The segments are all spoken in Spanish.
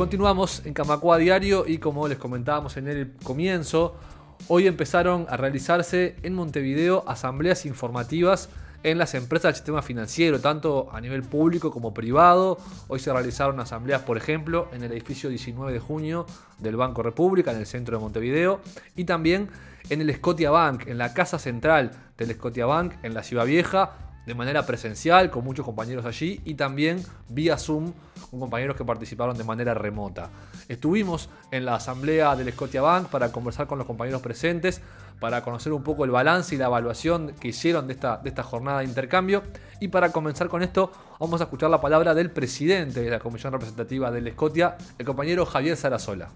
Continuamos en Camacua Diario y como les comentábamos en el comienzo, hoy empezaron a realizarse en Montevideo asambleas informativas en las empresas del sistema financiero, tanto a nivel público como privado. Hoy se realizaron asambleas, por ejemplo, en el edificio 19 de junio del Banco República, en el centro de Montevideo, y también en el Scotia Bank, en la casa central del Scotia Bank, en la Ciudad Vieja, de manera presencial, con muchos compañeros allí, y también vía Zoom, con compañeros que participaron de manera remota. Estuvimos en la asamblea del Scotia Bank para conversar con los compañeros presentes, para conocer un poco el balance y la evaluación que hicieron de esta, de esta jornada de intercambio. Y para comenzar con esto, vamos a escuchar la palabra del presidente de la Comisión Representativa del Scotia, el compañero Javier Sarasola.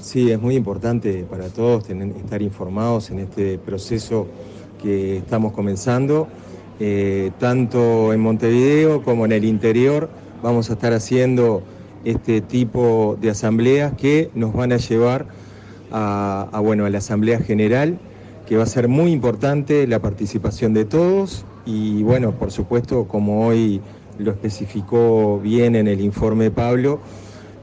Sí, es muy importante para todos tener, estar informados en este proceso que estamos comenzando, eh, tanto en Montevideo como en el interior. Vamos a estar haciendo este tipo de asambleas que nos van a llevar a, bueno, a la Asamblea General que va a ser muy importante la participación de todos y bueno, por supuesto, como hoy lo especificó bien en el informe Pablo,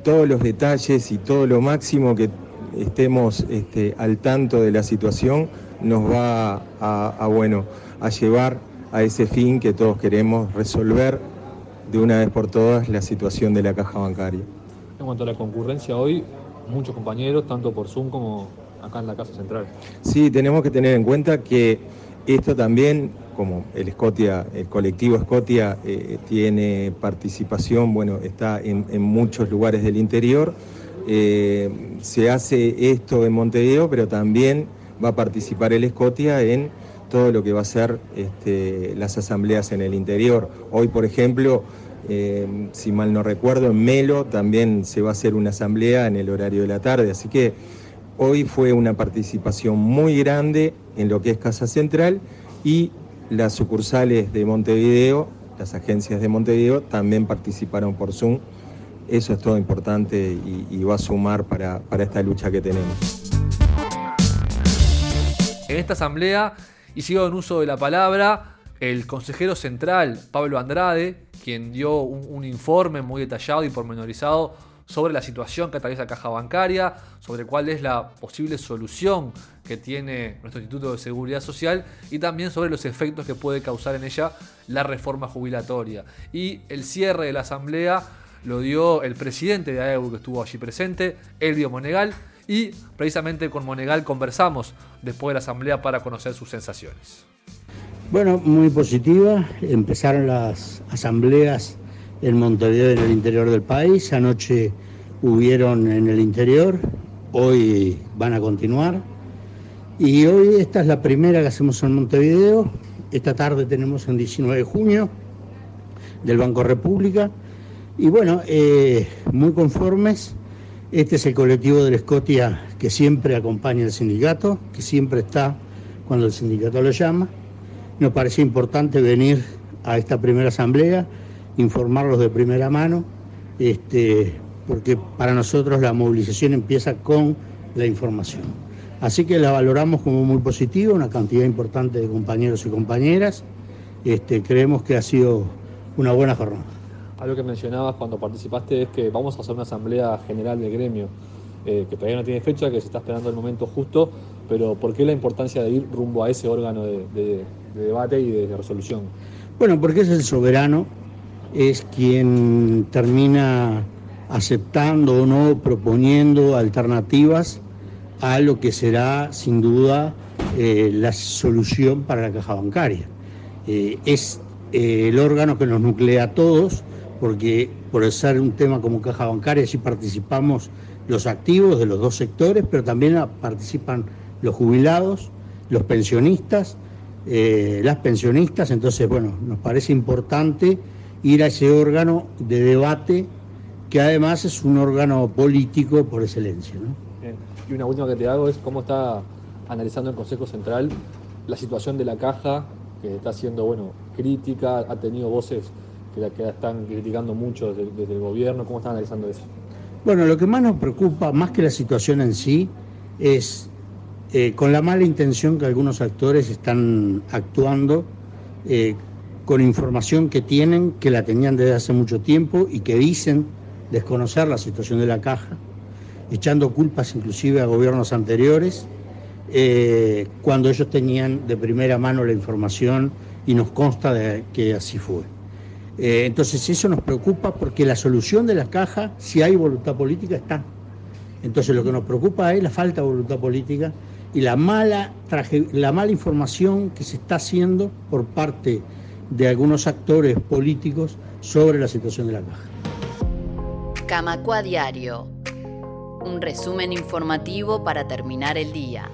todos los detalles y todo lo máximo que estemos este, al tanto de la situación nos va a, bueno, a llevar a ese fin que todos queremos resolver de una vez por todas la situación de la caja bancaria. En cuanto a la concurrencia hoy, muchos compañeros, tanto por Zoom como acá en la Casa Central. Sí, tenemos que tener en cuenta que esto también, como el Scotia, el colectivo Scotia eh, tiene participación, bueno, está en, en muchos lugares del interior. Eh, se hace esto en Montevideo, pero también va a participar el Scotia en todo lo que va a ser este, las asambleas en el interior. Hoy, por ejemplo, eh, si mal no recuerdo, en Melo también se va a hacer una asamblea en el horario de la tarde, así que Hoy fue una participación muy grande en lo que es Casa Central y las sucursales de Montevideo, las agencias de Montevideo, también participaron por Zoom. Eso es todo importante y, y va a sumar para, para esta lucha que tenemos. En esta asamblea hicieron uso de la palabra el consejero central Pablo Andrade, quien dio un, informe muy detallado y pormenorizado sobre la situación que atraviesa caja bancaria, sobre cuál es la posible solución que tiene nuestro Instituto de Seguridad Social y también sobre los efectos que puede causar en ella la reforma jubilatoria. Y el cierre de la asamblea lo dio el presidente de AEU que estuvo allí presente, Elvio Monegal, y precisamente con Monegal conversamos después de la asamblea para conocer sus sensaciones. Bueno, muy positiva. Empezaron las asambleas en Montevideo en el interior del país. Anoche hubieron en el interior, hoy van a continuar. Y hoy esta es la primera que hacemos en Montevideo. Esta tarde tenemos en 19 de junio del Banco República. Y bueno, eh, muy conformes. Este es el colectivo del Scotia que siempre acompaña al sindicato, que siempre está cuando el sindicato lo llama. Nos parecía importante venir a esta primera asamblea informarlos de primera mano, este, porque para nosotros la movilización empieza con la información. Así que la valoramos como muy positiva, una cantidad importante de compañeros y compañeras. Este, creemos que ha sido una buena jornada. Algo que mencionabas cuando participaste es que vamos a hacer una asamblea general del gremio, eh, que todavía no tiene fecha, que se está esperando el momento justo, pero ¿por qué la importancia de ir rumbo a ese órgano de, de, de debate y de, resolución? Bueno, porque es el soberano es quien termina aceptando o no, proponiendo alternativas a lo que será sin duda eh, la solución para la caja bancaria. Eh, es el órgano que nos nuclea a todos, porque por ser un tema como caja bancaria, sí participamos los activos de los dos sectores, pero también participan los jubilados, los pensionistas, las pensionistas, entonces, bueno, nos parece importante ir a ese órgano de debate que además es un órgano político por excelencia. Y una última que te hago es cómo está analizando el Consejo Central la situación de la caja, que está siendo bueno, crítica, ha tenido voces que la, que están criticando mucho desde, desde, el gobierno, ¿cómo están analizando eso? Bueno, lo que más nos preocupa, más que la situación en sí, es eh, con la mala intención que algunos actores están actuando eh, con información que tienen, que la tenían desde hace mucho tiempo y que dicen desconocer la situación de la caja, echando culpas inclusive a gobiernos anteriores, eh, cuando ellos tenían de primera mano la información y nos consta de que así fue. Eh, entonces eso nos preocupa porque la solución de la caja, si hay voluntad política, está. Entonces lo que nos preocupa es la falta de voluntad política y la mala, la mala información que se está haciendo por parte de algunos actores políticos sobre la situación de la caja. Camacua Diario. Un resumen informativo para terminar el día.